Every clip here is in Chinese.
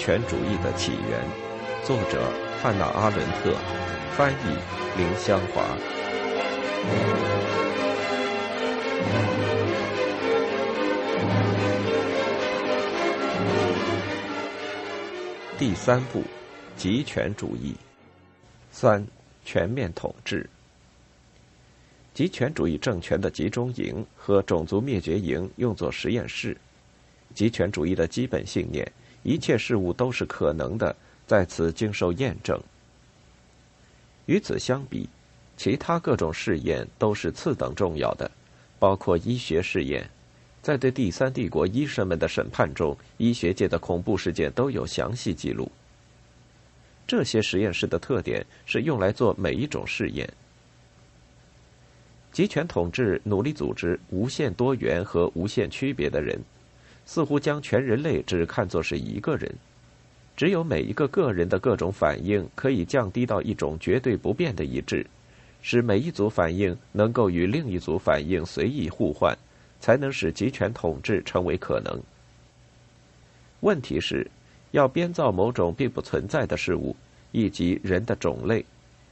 权主义的起源，作者汉娜·阿伦特，翻译林香华。第三步，集权主义。三，全面统治。集权主义政权的集中营和种族灭绝营用作实验室。集权主义的基本信念：一切事物都是可能的，在此经受验证。与此相比，其他各种试验都是次等重要的，包括医学试验。在对第三帝国医生们的审判中，医学界的恐怖事件都有详细记录。这些实验室的特点是用来做每一种试验。集权统治努力组织无限多元和无限区别的人。似乎将全人类只看作是一个人，只有每一个个人的各种反应可以降低到一种绝对不变的一致，使每一组反应能够与另一组反应随意互换，才能使集权统治成为可能。问题是，要编造某种并不存在的事物，以及人的种类，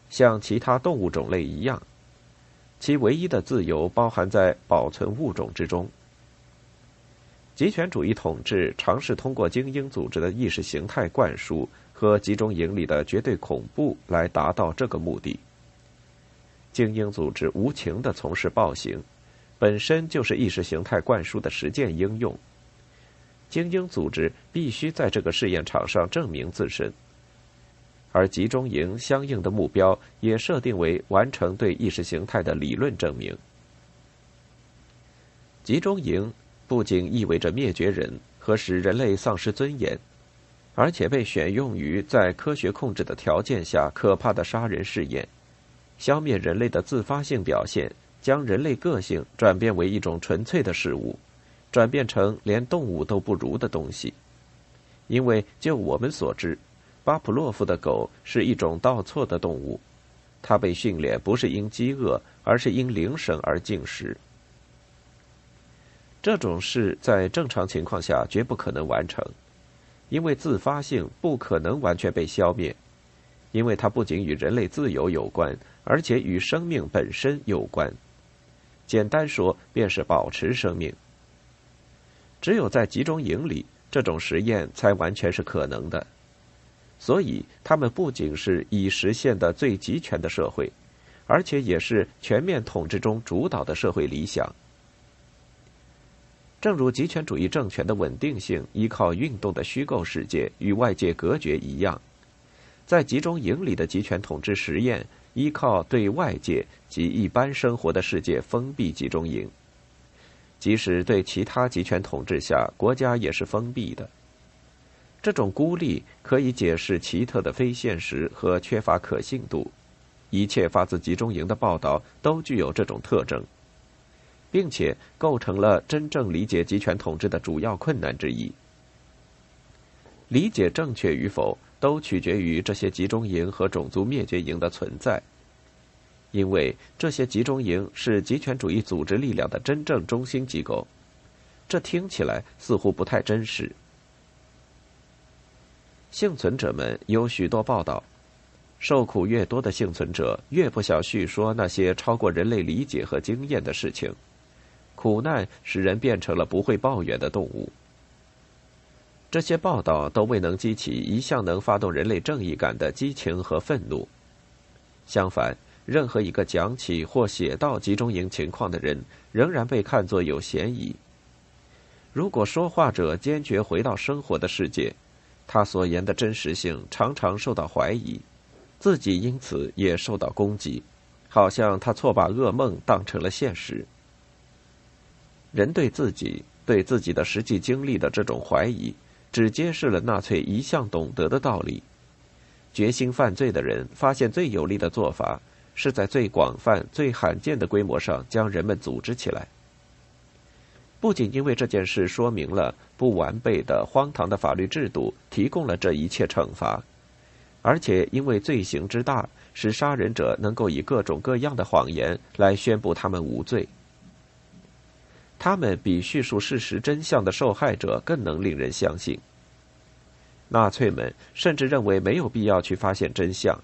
像其他动物种类一样，其唯一的自由包含在保存物种之中。集权主义统治尝试通过精英组织的意识形态灌输和集中营里的绝对恐怖来达到这个目的。精英组织无情的从事暴行，本身就是意识形态灌输的实践应用。精英组织必须在这个试验场上证明自身，而集中营相应的目标也设定为完成对意识形态的理论证明。集中营。不仅意味着灭绝人和使人类丧失尊严，而且被选用于在科学控制的条件下可怕的杀人试验，消灭人类的自发性表现，将人类个性转变为一种纯粹的事物，转变成连动物都不如的东西。因为就我们所知，巴甫洛夫的狗是一种倒错的动物，它被训练不是因饥饿，而是因铃声而进食。这种事在正常情况下绝不可能完成，因为自发性不可能完全被消灭，因为它不仅与人类自由有关，而且与生命本身有关。简单说，便是保持生命。只有在集中营里，这种实验才完全是可能的。所以，他们不仅是已实现的最集权的社会，而且也是全面统治中主导的社会理想。正如极权主义政权的稳定性依靠运动的虚构世界与外界隔绝一样，在集中营里的集权统治实验依靠对外界及一般生活的世界封闭集中营。即使对其他集权统治下，国家也是封闭的。这种孤立可以解释奇特的非现实和缺乏可信度。一切发自集中营的报道都具有这种特征。并且构成了真正理解集权统治的主要困难之一。理解正确与否，都取决于这些集中营和种族灭绝营的存在，因为这些集中营是极权主义组织力量的真正中心机构。这听起来似乎不太真实。幸存者们有许多报道，受苦越多的幸存者越不想叙说那些超过人类理解和经验的事情。苦难使人变成了不会抱怨的动物。这些报道都未能激起一向能发动人类正义感的激情和愤怒。相反，任何一个讲起或写到集中营情况的人，仍然被看作有嫌疑。如果说话者坚决回到生活的世界，他所言的真实性常常受到怀疑，自己因此也受到攻击，好像他错把噩梦当成了现实。人对自己、对自己的实际经历的这种怀疑，只揭示了纳粹一向懂得的道理：决心犯罪的人发现最有利的做法，是在最广泛、最罕见的规模上将人们组织起来。不仅因为这件事说明了不完备的、荒唐的法律制度提供了这一切惩罚，而且因为罪行之大，使杀人者能够以各种各样的谎言来宣布他们无罪。他们比叙述事实真相的受害者更能令人相信。纳粹们甚至认为没有必要去发现真相。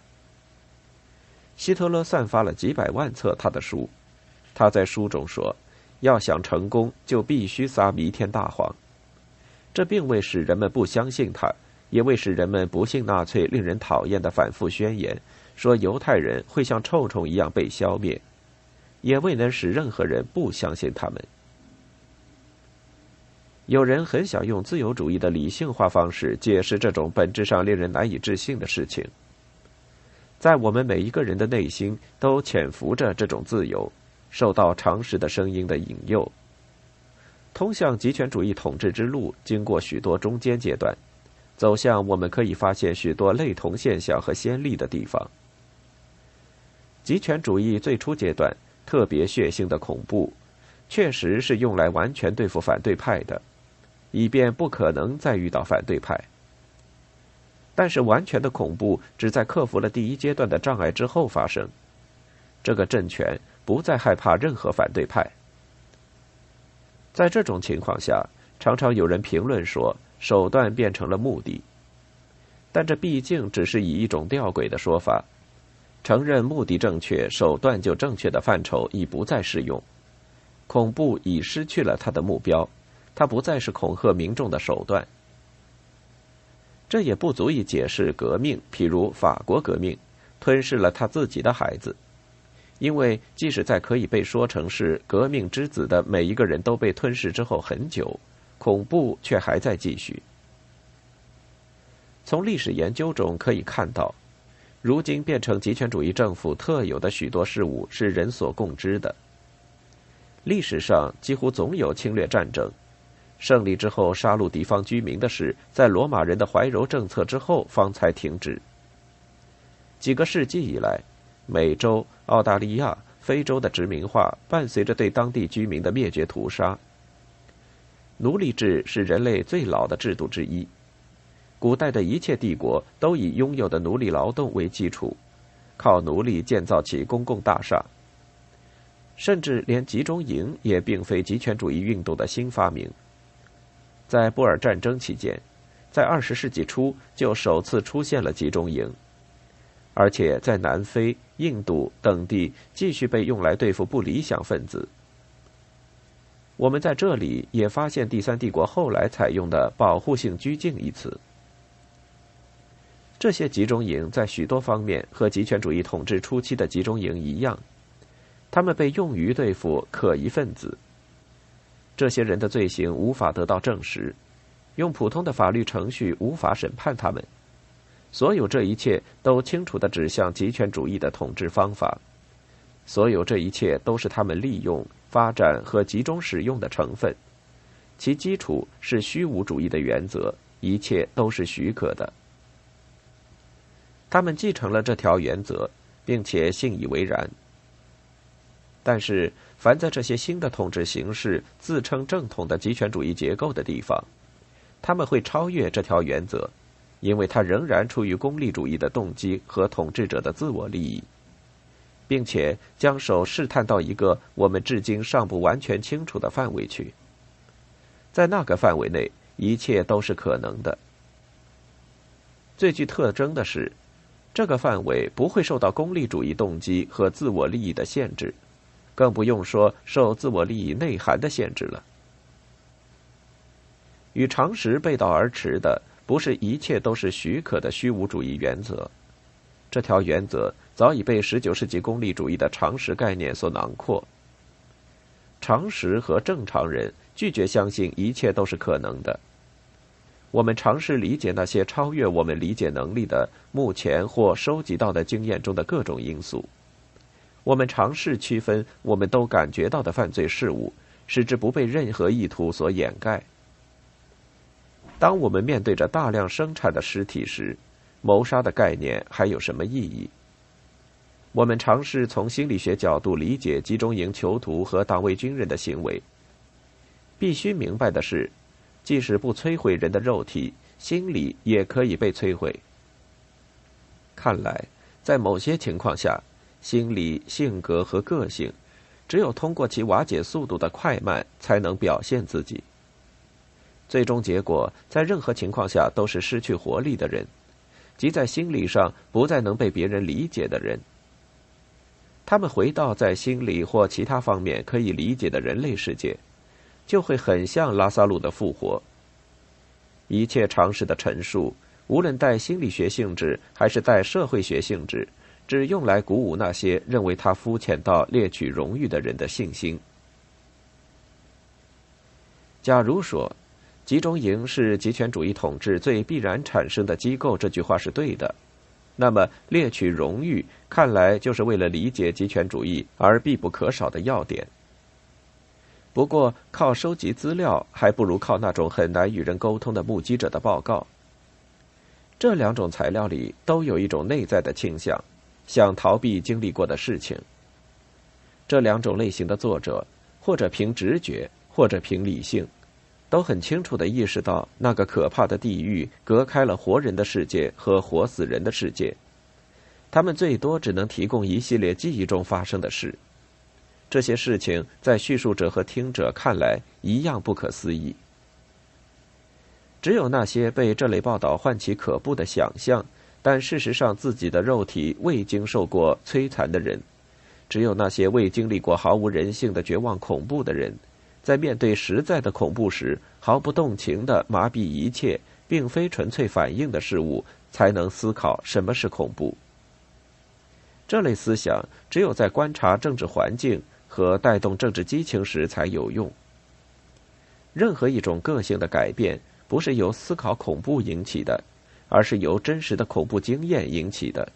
希特勒散发了几百万册他的书，他在书中说：“要想成功，就必须撒弥天大谎。”这并未使人们不相信他，也未使人们不信纳粹令人讨厌的反复宣言，说犹太人会像臭虫一样被消灭，也未能使任何人不相信他们。有人很想用自由主义的理性化方式解释这种本质上令人难以置信的事情。在我们每一个人的内心都潜伏着这种自由，受到常识的声音的引诱。通向极权主义统治之路经过许多中间阶段，走向我们可以发现许多类同现象和先例的地方。极权主义最初阶段特别血腥的恐怖，确实是用来完全对付反对派的，以便不可能再遇到反对派。但是，完全的恐怖只在克服了第一阶段的障碍之后发生。这个政权不再害怕任何反对派。在这种情况下，常常有人评论说，手段变成了目的。但这毕竟只是以一种吊诡的说法，承认目的正确，手段就正确的范畴已不再适用。恐怖已失去了它的目标，它不再是恐吓民众的手段。这也不足以解释革命，譬如法国革命吞噬了他自己的孩子，因为即使在可以被说成是革命之子的每一个人都被吞噬之后很久，恐怖却还在继续。从历史研究中可以看到，如今变成极权主义政府特有的许多事物是人所共知的。历史上几乎总有侵略战争。胜利之后，杀戮敌方居民的事，在罗马人的怀柔政策之后方才停止。几个世纪以来，美洲、澳大利亚、非洲的殖民化伴随着对当地居民的灭绝屠杀。奴隶制是人类最老的制度之一，古代的一切帝国都以拥有的奴隶劳动为基础，靠奴隶建造起公共大厦。甚至连集中营也并非极权主义运动的新发明。在布尔战争期间，在二十世纪初就首次出现了集中营，而且在南非、印度等地继续被用来对付不理想分子。我们在这里也发现第三帝国后来采用的“保护性拘禁”一词。这些集中营在许多方面和极权主义统治初期的集中营一样，他们被用于对付可疑分子。这些人的罪行无法得到证实，用普通的法律程序无法审判他们。所有这一切都清楚的指向极权主义的统治方法。所有这一切都是他们利用、发展和集中使用的成分。其基础是虚无主义的原则，一切都是许可的。他们继承了这条原则，并且信以为然。但是。凡在这些新的统治形式自称正统的极权主义结构的地方，他们会超越这条原则，因为它仍然出于功利主义的动机和统治者的自我利益，并且将手试探到一个我们至今尚不完全清楚的范围去。在那个范围内，一切都是可能的。最具特征的是，这个范围不会受到功利主义动机和自我利益的限制。更不用说受自我利益内涵的限制了。与常识背道而驰的，不是一切都是许可的虚无主义原则。这条原则早已被十九世纪功利主义的常识概念所囊括。常识和正常人拒绝相信一切都是可能的。我们尝试理解那些超越我们理解能力的目前或收集到的经验中的各种因素。我们尝试区分我们都感觉到的犯罪事物，使之不被任何意图所掩盖。当我们面对着大量生产的尸体时，谋杀的概念还有什么意义？我们尝试从心理学角度理解集中营囚徒和党卫军人的行为。必须明白的是，即使不摧毁人的肉体，心理也可以被摧毁。看来，在某些情况下。心理、性格和个性，只有通过其瓦解速度的快慢，才能表现自己。最终结果在任何情况下都是失去活力的人，即在心理上不再能被别人理解的人。他们回到在心理或其他方面可以理解的人类世界，就会很像拉萨路的复活。一切常识的陈述，无论带心理学性质还是带社会学性质，只用来鼓舞那些认为他肤浅到猎取荣誉的人的信心。假如说，集中营是极权主义统治最必然产生的机构，这句话是对的。那么，猎取荣誉看来就是为了理解极权主义而必不可少的要点。不过，靠收集资料还不如靠那种很难与人沟通的目击者的报告。这两种材料里都有一种内在的倾向，想逃避经历过的事情。这两种类型的作者，或者凭直觉，或者凭理性。都很清楚的意识到，那个可怕的地狱隔开了活人的世界和活死人的世界。他们最多只能提供一系列记忆中发生的事，这些事情在叙述者和听者看来一样不可思议。只有那些被这类报道唤起可怖的想象，但事实上自己的肉体未经受过摧残的人，只有那些未经历过毫无人性的绝望恐怖的人。在面对实在的恐怖时，毫不动情的麻痹一切并非纯粹反应的事物，才能思考什么是恐怖。这类思想只有在观察政治环境和带动政治激情时才有用。任何一种个性的改变，不是由思考恐怖引起的，而是由真实的恐怖经验引起的。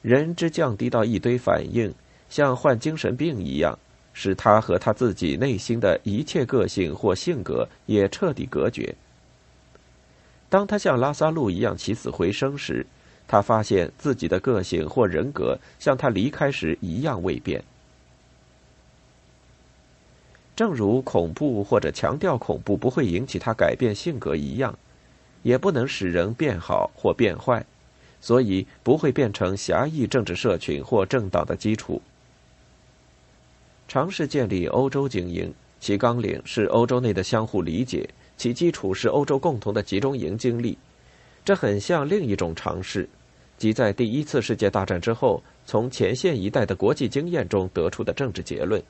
人之降低到一堆反应，像患精神病一样。使他和他自己内心的一切个性或性格也彻底隔绝。当他像拉萨路一样起死回生时，他发现自己的个性或人格像他离开时一样未变。正如恐怖或者强调恐怖不会引起他改变性格一样，也不能使人变好或变坏，所以不会变成狭义政治社群或政党的基础。尝试建立欧洲精英，其纲领是欧洲内的相互理解，其基础是欧洲共同的集中营经历。这很像另一种尝试，即在第一次世界大战之后，从前线一带的国际经验中得出的政治结论。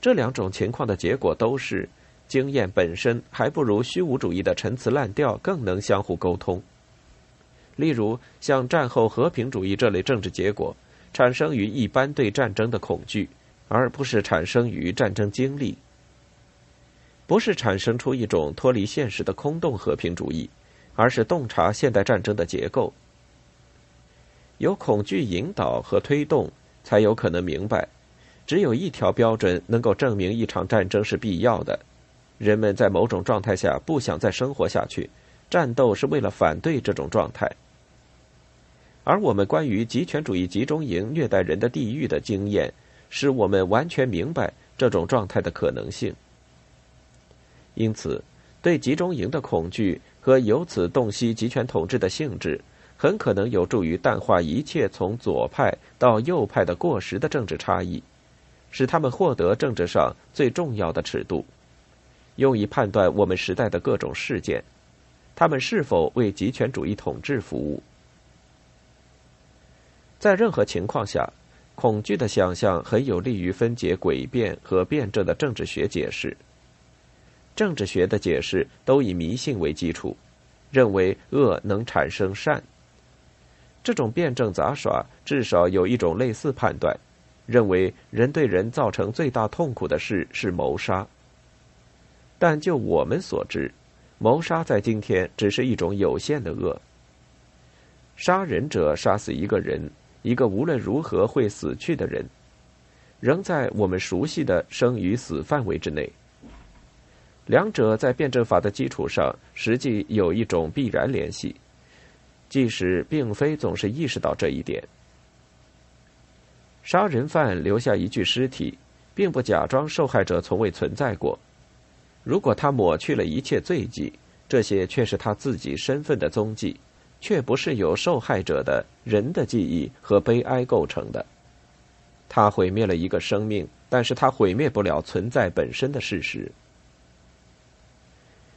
这两种情况的结果都是，经验本身还不如虚无主义的陈词滥调更能相互沟通。例如，像战后和平主义这类政治结果，产生于一般对战争的恐惧。而不是产生于战争经历，不是产生出一种脱离现实的空洞和平主义，而是洞察现代战争的结构。有恐惧引导和推动，才有可能明白，只有一条标准能够证明一场战争是必要的：人们在某种状态下不想再生活下去，战斗是为了反对这种状态。而我们关于极权主义集中营虐待人的地狱的经验。使我们完全明白这种状态的可能性。因此，对集中营的恐惧和由此洞悉集权统治的性质，很可能有助于淡化一切从左派到右派的过时的政治差异，使他们获得政治上最重要的尺度，用以判断我们时代的各种事件，他们是否为极权主义统治服务。在任何情况下。恐惧的想象很有利于分解诡辩和辩证的政治学解释。政治学的解释都以迷信为基础，认为恶能产生善。这种辩证杂耍至少有一种类似判断，认为人对人造成最大痛苦的事是谋杀。但就我们所知，谋杀在今天只是一种有限的恶。杀人者杀死一个人。一个无论如何会死去的人，仍在我们熟悉的生与死范围之内。两者在辩证法的基础上，实际有一种必然联系，即使并非总是意识到这一点。杀人犯留下一具尸体，并不假装受害者从未存在过。如果他抹去了一切罪迹，这些却是他自己身份的踪迹。却不是由受害者的人的记忆和悲哀构成的。他毁灭了一个生命，但是他毁灭不了存在本身的事实。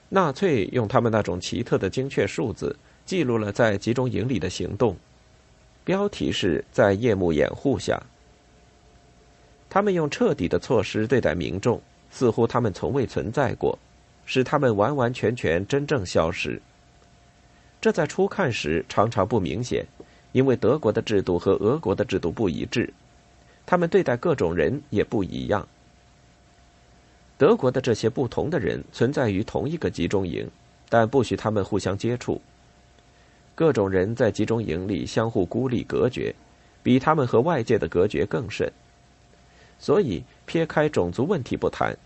纳粹用他们那种奇特的精确数字记录了在集中营里的行动，标题是在夜幕掩护下。他们用彻底的措施对待民众，似乎他们从未存在过，使他们完完全全真正消失。这在初看时常常不明显，因为德国的制度和俄国的制度不一致，他们对待各种人也不一样。德国的这些不同的人存在于同一个集中营，但不许他们互相接触。各种人在集中营里相互孤立隔绝，比他们和外界的隔绝更甚。所以，撇开种族问题不谈，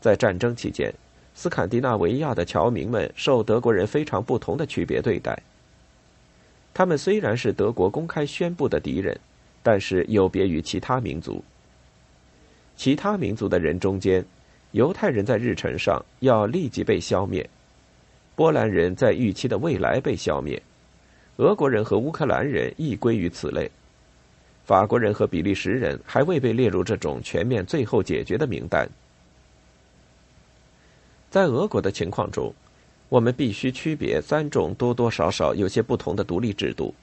在战争期间，斯堪的纳维亚的侨民们受德国人非常不同的区别对待。他们虽然是德国公开宣布的敌人，但是有别于其他民族。其他民族的人中间，犹太人在日程上要立即被消灭，波兰人在预期的未来被消灭，俄国人和乌克兰人亦归于此类。法国人和比利时人还未被列入这种全面最后解决的名单。在俄国的情况中，我们必须区别三种多多少少有些不同的独立制度。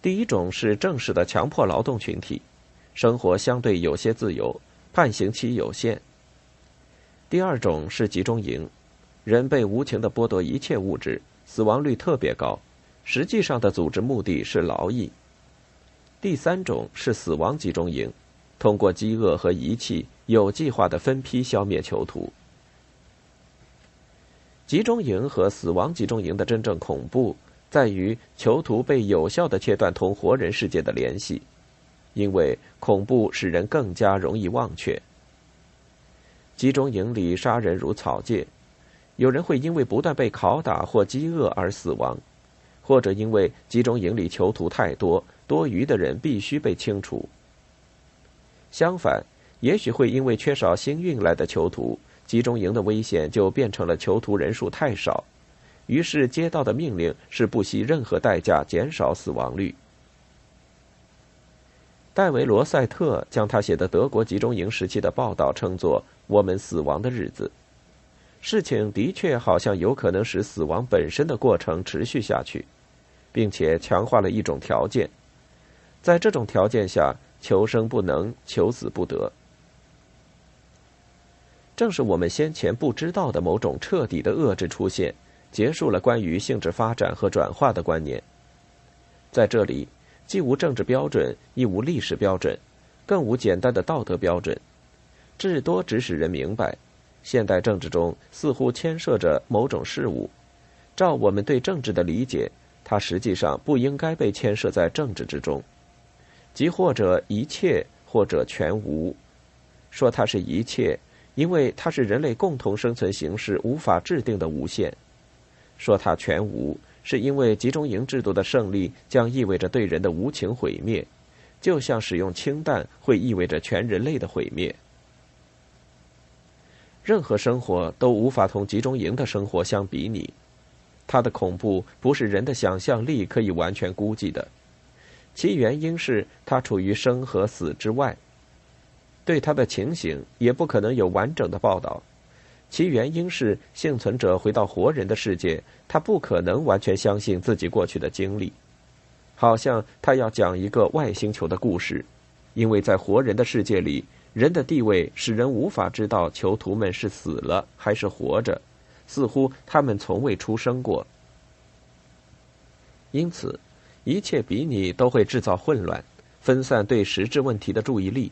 第一种是正式的强迫劳动群体，生活相对有些自由，判刑期有限。第二种是集中营，人被无情的剥夺一切物质，死亡率特别高，实际上的组织目的是劳役。第三种是死亡集中营，通过饥饿和遗弃，有计划的分批消灭囚徒。集中营和死亡集中营的真正恐怖在于囚徒被有效的切断同活人世界的联系，因为恐怖使人更加容易忘却。集中营里杀人如草芥，有人会因为不断被拷打或饥饿而死亡，或者因为集中营里囚徒太多。多余的人必须被清除。相反，也许会因为缺少新运来的囚徒，集中营的危险就变成了囚徒人数太少，于是接到的命令是不惜任何代价减少死亡率。戴维·罗塞特将他写的德国集中营时期的报道称作“我们死亡的日子”。事情的确好像有可能使死亡本身的过程持续下去，并且强化了一种条件。在这种条件下，求生不能，求死不得。正是我们先前不知道的某种彻底的遏制出现，结束了关于性质发展和转化的观念。在这里，既无政治标准，亦无历史标准，更无简单的道德标准，至多只使人明白，现代政治中似乎牵涉着某种事物。照我们对政治的理解，它实际上不应该被牵涉在政治之中。即或者一切，或者全无。说它是一切，因为它是人类共同生存形式无法制定的无限；说它全无，是因为集中营制度的胜利将意味着对人的无情毁灭，就像使用氢弹会意味着全人类的毁灭。任何生活都无法同集中营的生活相比拟，它的恐怖不是人的想象力可以完全估计的。其原因是他处于生和死之外，对他的情形也不可能有完整的报道。其原因是幸存者回到活人的世界，他不可能完全相信自己过去的经历，好像他要讲一个外星球的故事，因为在活人的世界里，人的地位使人无法知道囚徒们是死了还是活着，似乎他们从未出生过，因此。一切比拟都会制造混乱，分散对实质问题的注意力。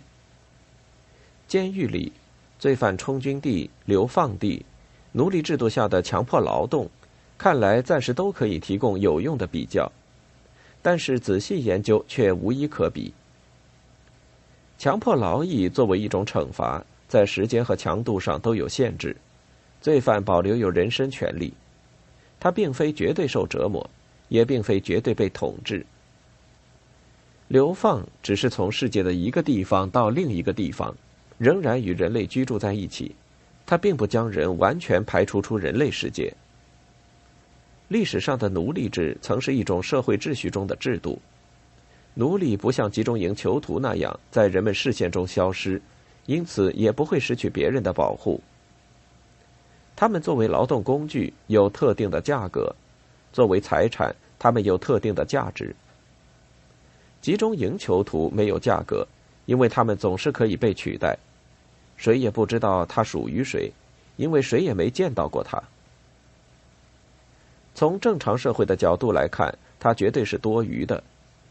监狱里，罪犯充军地、流放地、奴隶制度下的强迫劳动，看来暂时都可以提供有用的比较，但是仔细研究却无一可比。强迫劳役作为一种惩罚，在时间和强度上都有限制，罪犯保留有人身权利，他并非绝对受折磨。也并非绝对被统治。流放只是从世界的一个地方到另一个地方，仍然与人类居住在一起。它并不将人完全排除出人类世界。历史上的奴隶制曾是一种社会秩序中的制度。奴隶不像集中营囚徒那样在人们视线中消失，因此也不会失去别人的保护。他们作为劳动工具有特定的价格，作为财产，他们有特定的价值。集中营囚徒没有价格，因为他们总是可以被取代，谁也不知道他属于谁，因为谁也没见到过他。从正常社会的角度来看，他绝对是多余的，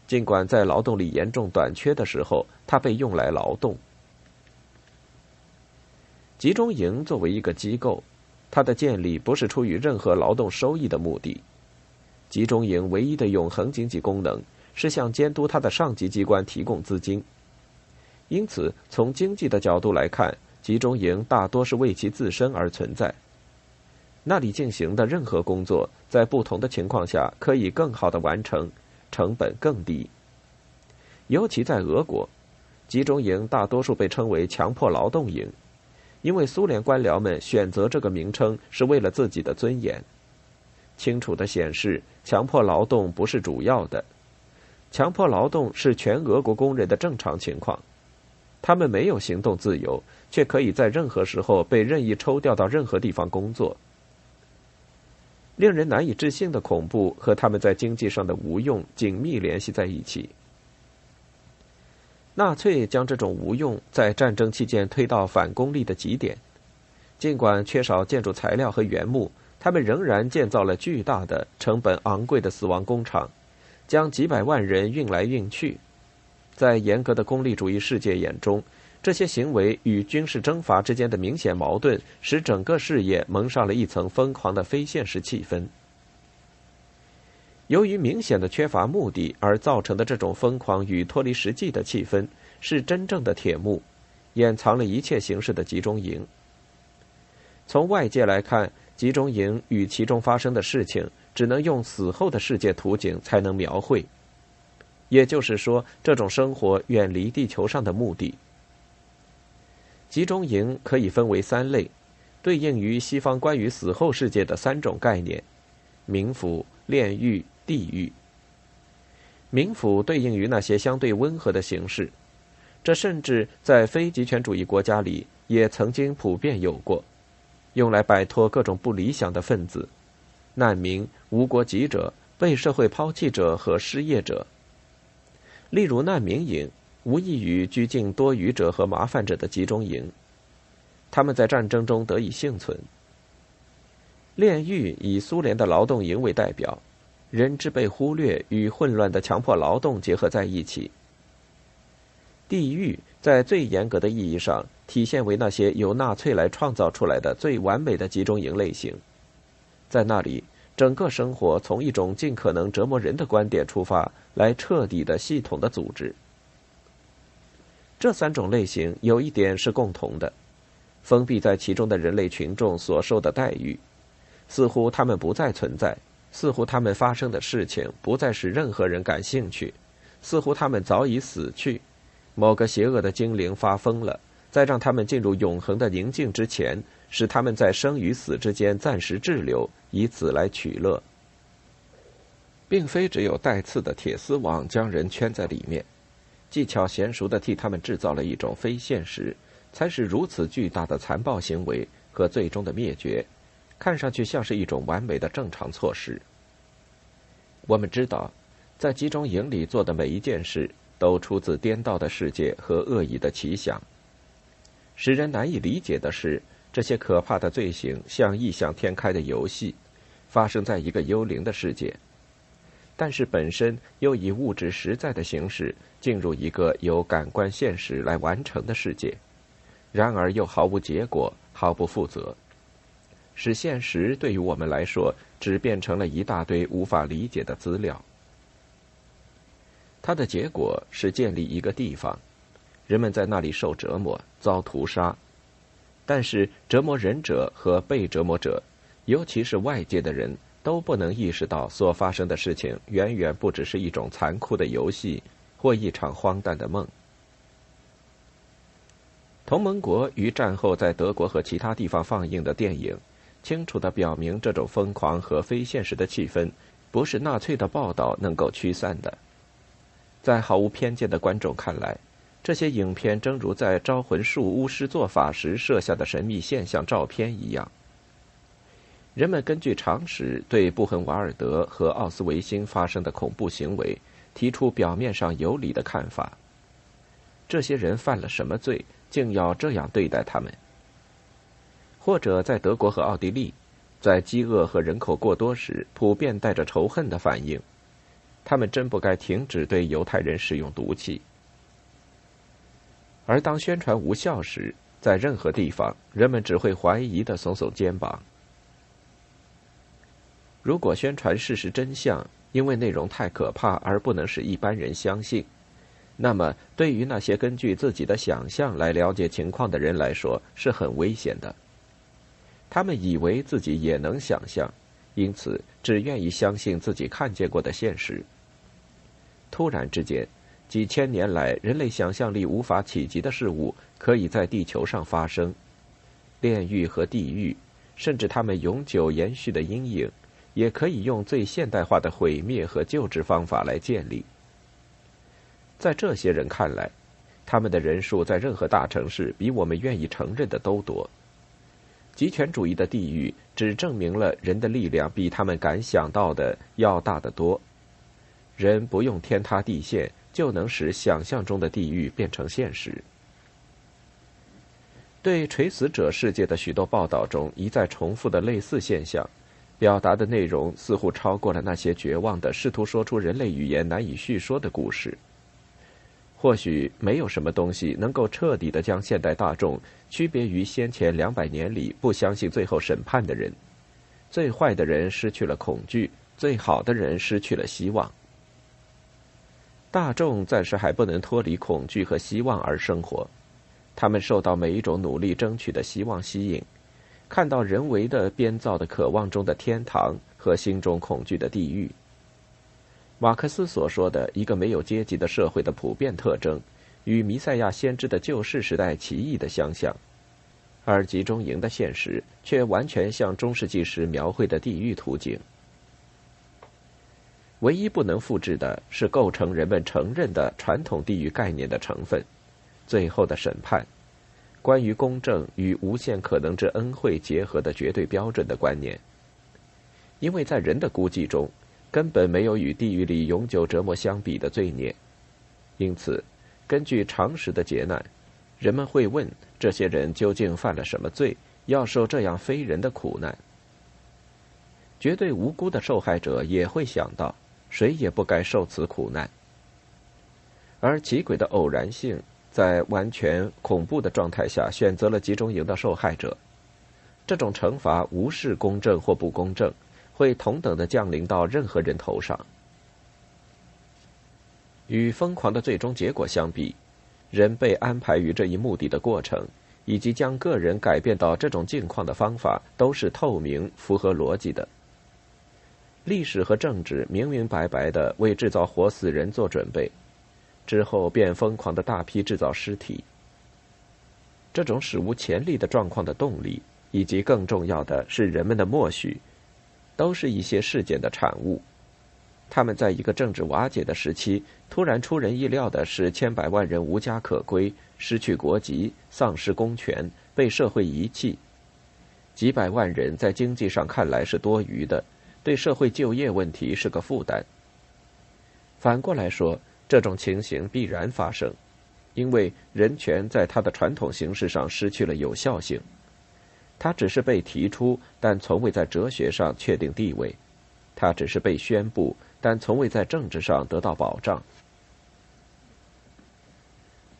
尽管在劳动力严重短缺的时候，他被用来劳动。集中营作为一个机构。它的建立不是出于任何劳动收益的目的。集中营唯一的永恒经济功能是向监督它的上级机关提供资金。因此，从经济的角度来看，集中营大多是为其自身而存在。那里进行的任何工作，在不同的情况下可以更好的完成，成本更低。尤其在俄国，集中营大多数被称为强迫劳动营。因为苏联官僚们选择这个名称是为了自己的尊严，清楚的显示强迫劳动不是主要的，强迫劳动是全俄国工人的正常情况，他们没有行动自由，却可以在任何时候被任意抽调到任何地方工作。令人难以置信的恐怖和他们在经济上的无用紧密联系在一起。纳粹将这种无用在战争期间推到反功利的极点，尽管缺少建筑材料和原木，他们仍然建造了巨大的、成本昂贵的死亡工厂，将几百万人运来运去。在严格的功利主义世界眼中，这些行为与军事征伐之间的明显矛盾，使整个事业蒙上了一层疯狂的非现实气氛。由于明显的缺乏目的而造成的这种疯狂与脱离实际的气氛，是真正的铁幕，掩藏了一切形式的集中营。从外界来看，集中营与其中发生的事情，只能用死后的世界图景才能描绘。也就是说，这种生活远离地球上的目的。集中营可以分为三类，对应于西方关于死后世界的三种概念：冥府、炼狱。地狱，冥府对应于那些相对温和的形式，这甚至在非极权主义国家里也曾经普遍有过，用来摆脱各种不理想的分子、难民、无国籍者、被社会抛弃者和失业者。例如难民营，无异于拘禁多余者和麻烦者的集中营，他们在战争中得以幸存。炼狱以苏联的劳动营为代表。人质被忽略与混乱的强迫劳动结合在一起。地狱在最严格的意义上体现为那些由纳粹来创造出来的最完美的集中营类型，在那里，整个生活从一种尽可能折磨人的观点出发，来彻底的系统的组织。这三种类型有一点是共同的：封闭在其中的人类群众所受的待遇，似乎他们不再存在。似乎他们发生的事情不再使任何人感兴趣，似乎他们早已死去，某个邪恶的精灵发疯了，在让他们进入永恒的宁静之前，使他们在生与死之间暂时滞留，以此来取乐。并非只有带刺的铁丝网将人圈在里面，技巧娴熟的替他们制造了一种非现实，才使如此巨大的残暴行为和最终的灭绝。看上去像是一种完美的正常措施。我们知道，在集中营里做的每一件事都出自颠倒的世界和恶意的奇想。使人难以理解的是，这些可怕的罪行像异想天开的游戏，发生在一个幽灵的世界，但是本身又以物质实在的形式进入一个由感官现实来完成的世界，然而又毫无结果，毫不负责。使现实对于我们来说，只变成了一大堆无法理解的资料。它的结果是建立一个地方，人们在那里受折磨、遭屠杀。但是折磨人者和被折磨者，尤其是外界的人，都不能意识到所发生的事情远远不只是一种残酷的游戏或一场荒诞的梦。同盟国于战后在德国和其他地方放映的电影。清楚地表明，这种疯狂和非现实的气氛，不是纳粹的报道能够驱散的。在毫无偏见的观众看来，这些影片正如在招魂术巫师做法时设下的神秘现象照片一样。人们根据常识对布痕瓦尔德和奥斯维辛发生的恐怖行为提出表面上有理的看法。这些人犯了什么罪，竟要这样对待他们？或者在德国和奥地利，在饥饿和人口过多时，普遍带着仇恨的反应，他们真不该停止对犹太人使用毒气。而当宣传无效时，在任何地方，人们只会怀疑的耸耸肩膀。如果宣传事实真相，因为内容太可怕而不能使一般人相信，那么对于那些根据自己的想象来了解情况的人来说是很危险的。他们以为自己也能想象，因此只愿意相信自己看见过的现实。突然之间，几千年来人类想象力无法企及的事物可以在地球上发生，炼狱和地狱，甚至他们永久延续的阴影。也可以用最现代化的毁灭和救治方法来建立。在这些人看来，他们的人数在任何大城市比我们愿意承认的都多。极权主义的地狱只证明了人的力量比他们敢想到的要大得多。人不用天塌地陷就能使想象中的地狱变成现实。对垂死者世界的许多报道中一再重复的类似现象。表达的内容似乎超过了那些绝望的试图说出人类语言难以叙说的故事。或许没有什么东西能够彻底的将现代大众区别于先前两百年里不相信最后审判的人。最坏的人失去了恐惧，最好的人失去了希望。大众暂时还不能脱离恐惧和希望而生活，他们受到每一种努力争取的希望吸引。看到人为的编造的渴望中的天堂和心中恐惧的地狱。马克思所说的一个没有阶级的社会的普遍特征，与弥赛亚先知的救世时代奇异的相像，而集中营的现实却完全像中世纪时描绘的地狱图景。唯一不能复制的是构成人们承认的传统地狱概念的成分——最后的审判。关于公正与无限可能之恩惠结合的绝对标准的观念，因为在人的估计中，根本没有与地狱里永久折磨相比的罪孽，因此，根据常识的劫难，人们会问：这些人究竟犯了什么罪，要受这样非人的苦难？绝对无辜的受害者也会想到，谁也不该受此苦难，而奇诡的偶然性。在完全恐怖的状态下选择了集中营的受害者，这种惩罚无视公正或不公正，会同等的降临到任何人头上。与疯狂的最终结果相比，人被安排于这一目的的过程，以及将个人改变到这种境况的方法，都是透明、符合逻辑的。历史和政治明明白白的为制造活死人做准备。之后便疯狂的大批制造尸体。这种史无前例的状况的动力，以及更重要的是人们的默许，都是一些事件的产物。他们在一个政治瓦解的时期，突然出人意料的使千百万人无家可归，失去国籍，丧失公权，被社会遗弃。几百万人在经济上看来是多余的，对社会就业问题是个负担。反过来说。这种情形必然发生，因为人权在它的传统形式上失去了有效性。它只是被提出，但从未在哲学上确定地位；它只是被宣布，但从未在政治上得到保障。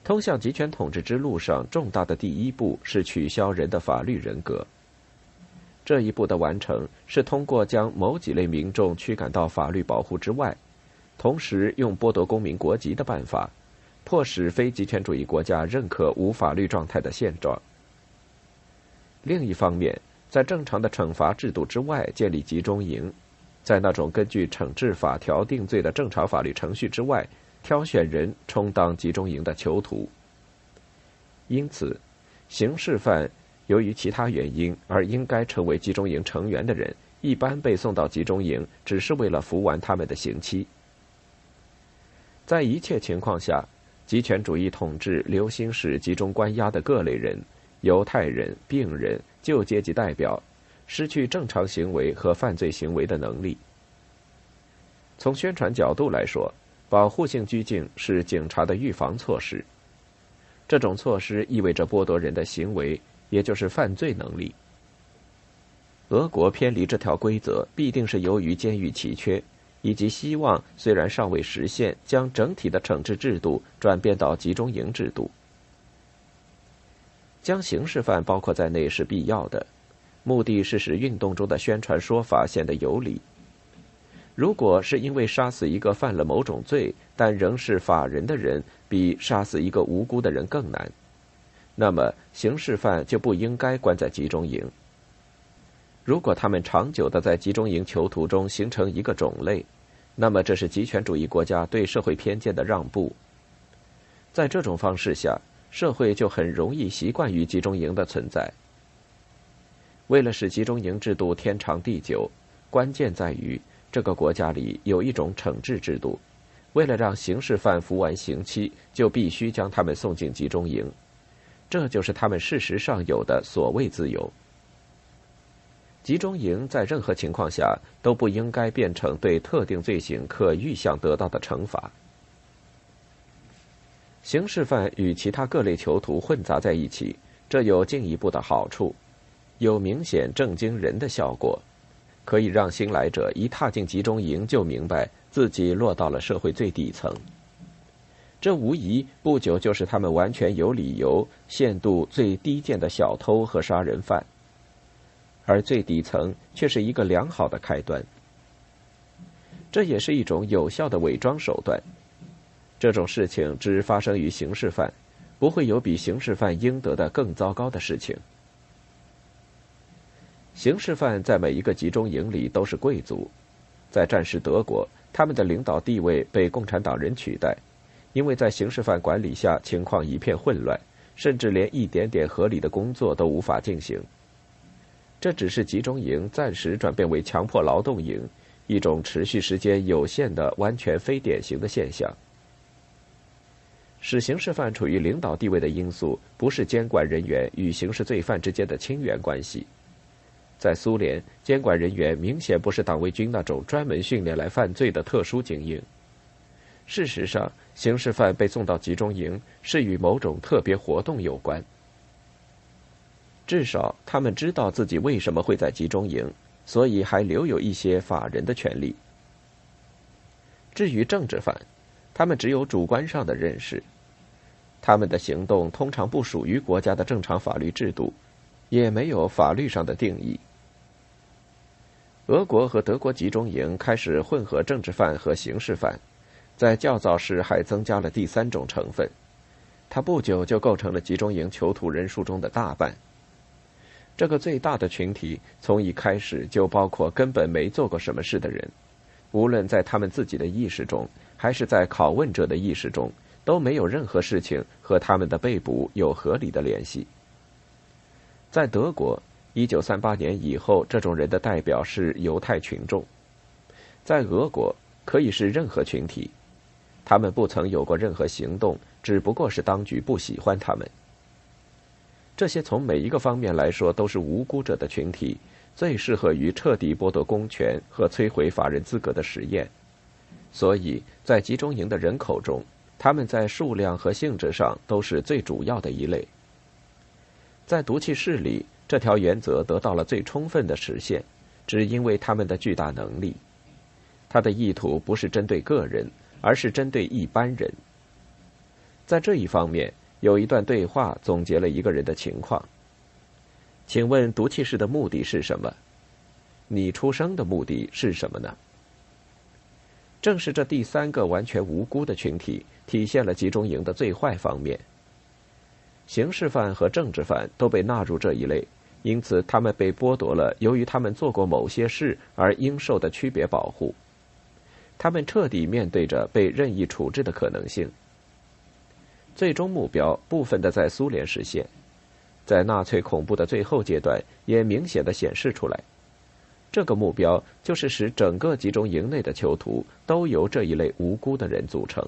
通向集权统治之路上重大的第一步是取消人的法律人格。这一步的完成是通过将某几类民众驱赶到法律保护之外。同时，用剥夺公民国籍的办法，迫使非极权主义国家认可无法律状态的现状。另一方面，在正常的惩罚制度之外建立集中营，在那种根据惩治法条定罪的正常法律程序之外，挑选人充当集中营的囚徒。因此，刑事犯由于其他原因而应该成为集中营成员的人，一般被送到集中营，只是为了服完他们的刑期。在一切情况下，极权主义统治流行使集中关押的各类人、犹太人、病人、旧阶级代表，失去正常行为和犯罪行为的能力。从宣传角度来说，保护性拘禁是警察的预防措施。这种措施意味着剥夺人的行为，也就是犯罪能力。俄国偏离这条规则，必定是由于监狱奇缺，以及希望虽然尚未实现，将整体的惩治制度转变到集中营制度。将刑事犯包括在内是必要的，目的是使运动中的宣传说法显得有理。如果是因为杀死一个犯了某种罪但仍是法人的人比杀死一个无辜的人更难，那么刑事犯就不应该关在集中营。如果他们长久的在集中营囚徒中形成一个种类，那么这是极权主义国家对社会偏见的让步。在这种方式下，社会就很容易习惯于集中营的存在。为了使集中营制度天长地久，关键在于。这个国家里有一种惩治制度，为了让刑事犯服完刑期，就必须将他们送进集中营，这就是他们事实上有的所谓自由。集中营在任何情况下都不应该变成对特定罪行可预想得到的惩罚。刑事犯与其他各类囚徒混杂在一起，这有进一步的好处，有明显震惊人的效果。可以让新来者一踏进集中营就明白自己落到了社会最底层。这无疑不久就是他们完全有理由限度最低贱的小偷和杀人犯，而最底层却是一个良好的开端。这也是一种有效的伪装手段。这种事情只发生于刑事犯，不会有比刑事犯应得的更糟糕的事情。刑事犯在每一个集中营里都是贵族，在战时德国，他们的领导地位被共产党人取代，因为在刑事犯管理下，情况一片混乱，甚至连一点点合理的工作都无法进行。这只是集中营暂时转变为强迫劳动营，一种持续时间有限的、完全非典型的现象。使刑事犯处于领导地位的因素，不是监管人员与刑事罪犯之间的亲缘关系。在苏联，监管人员明显不是党卫军那种专门训练来犯罪的特殊精英。事实上，刑事犯被送到集中营是与某种特别活动有关。至少他们知道自己为什么会在集中营，所以还留有一些法人的权利。至于政治犯，他们只有主观上的认识，他们的行动通常不属于国家的正常法律制度，也没有法律上的定义。俄国和德国集中营开始混合政治犯和刑事犯，在较早时还增加了第三种成分，它不久就构成了集中营囚徒人数中的大半。这个最大的群体从一开始就包括根本没做过什么事的人，无论在他们自己的意识中，还是在拷问者的意识中，都没有任何事情和他们的被捕有合理的联系。在德国。一九三八年以后，这种人的代表是犹太群众，在俄国可以是任何群体，他们不曾有过任何行动，只不过是当局不喜欢他们。这些从每一个方面来说都是无辜者的群体，最适合于彻底剥夺公权和摧毁法人资格的实验，所以在集中营的人口中，他们在数量和性质上都是最主要的一类。在毒气室里。这条原则得到了最充分的实现，只因为他们的巨大能力。他的意图不是针对个人，而是针对一般人。在这一方面，有一段对话总结了一个人的情况。请问毒气室的目的是什么？你出生的目的是什么呢？正是这第三个完全无辜的群体，体现了集中营的最坏方面。刑事犯和政治犯都被纳入这一类，因此他们被剥夺了由于他们做过某些事而应受的区别保护。他们彻底面对着被任意处置的可能性。最终目标部分的在苏联实现，在纳粹恐怖的最后阶段也明显的显示出来。这个目标就是使整个集中营内的囚徒都由这一类无辜的人组成。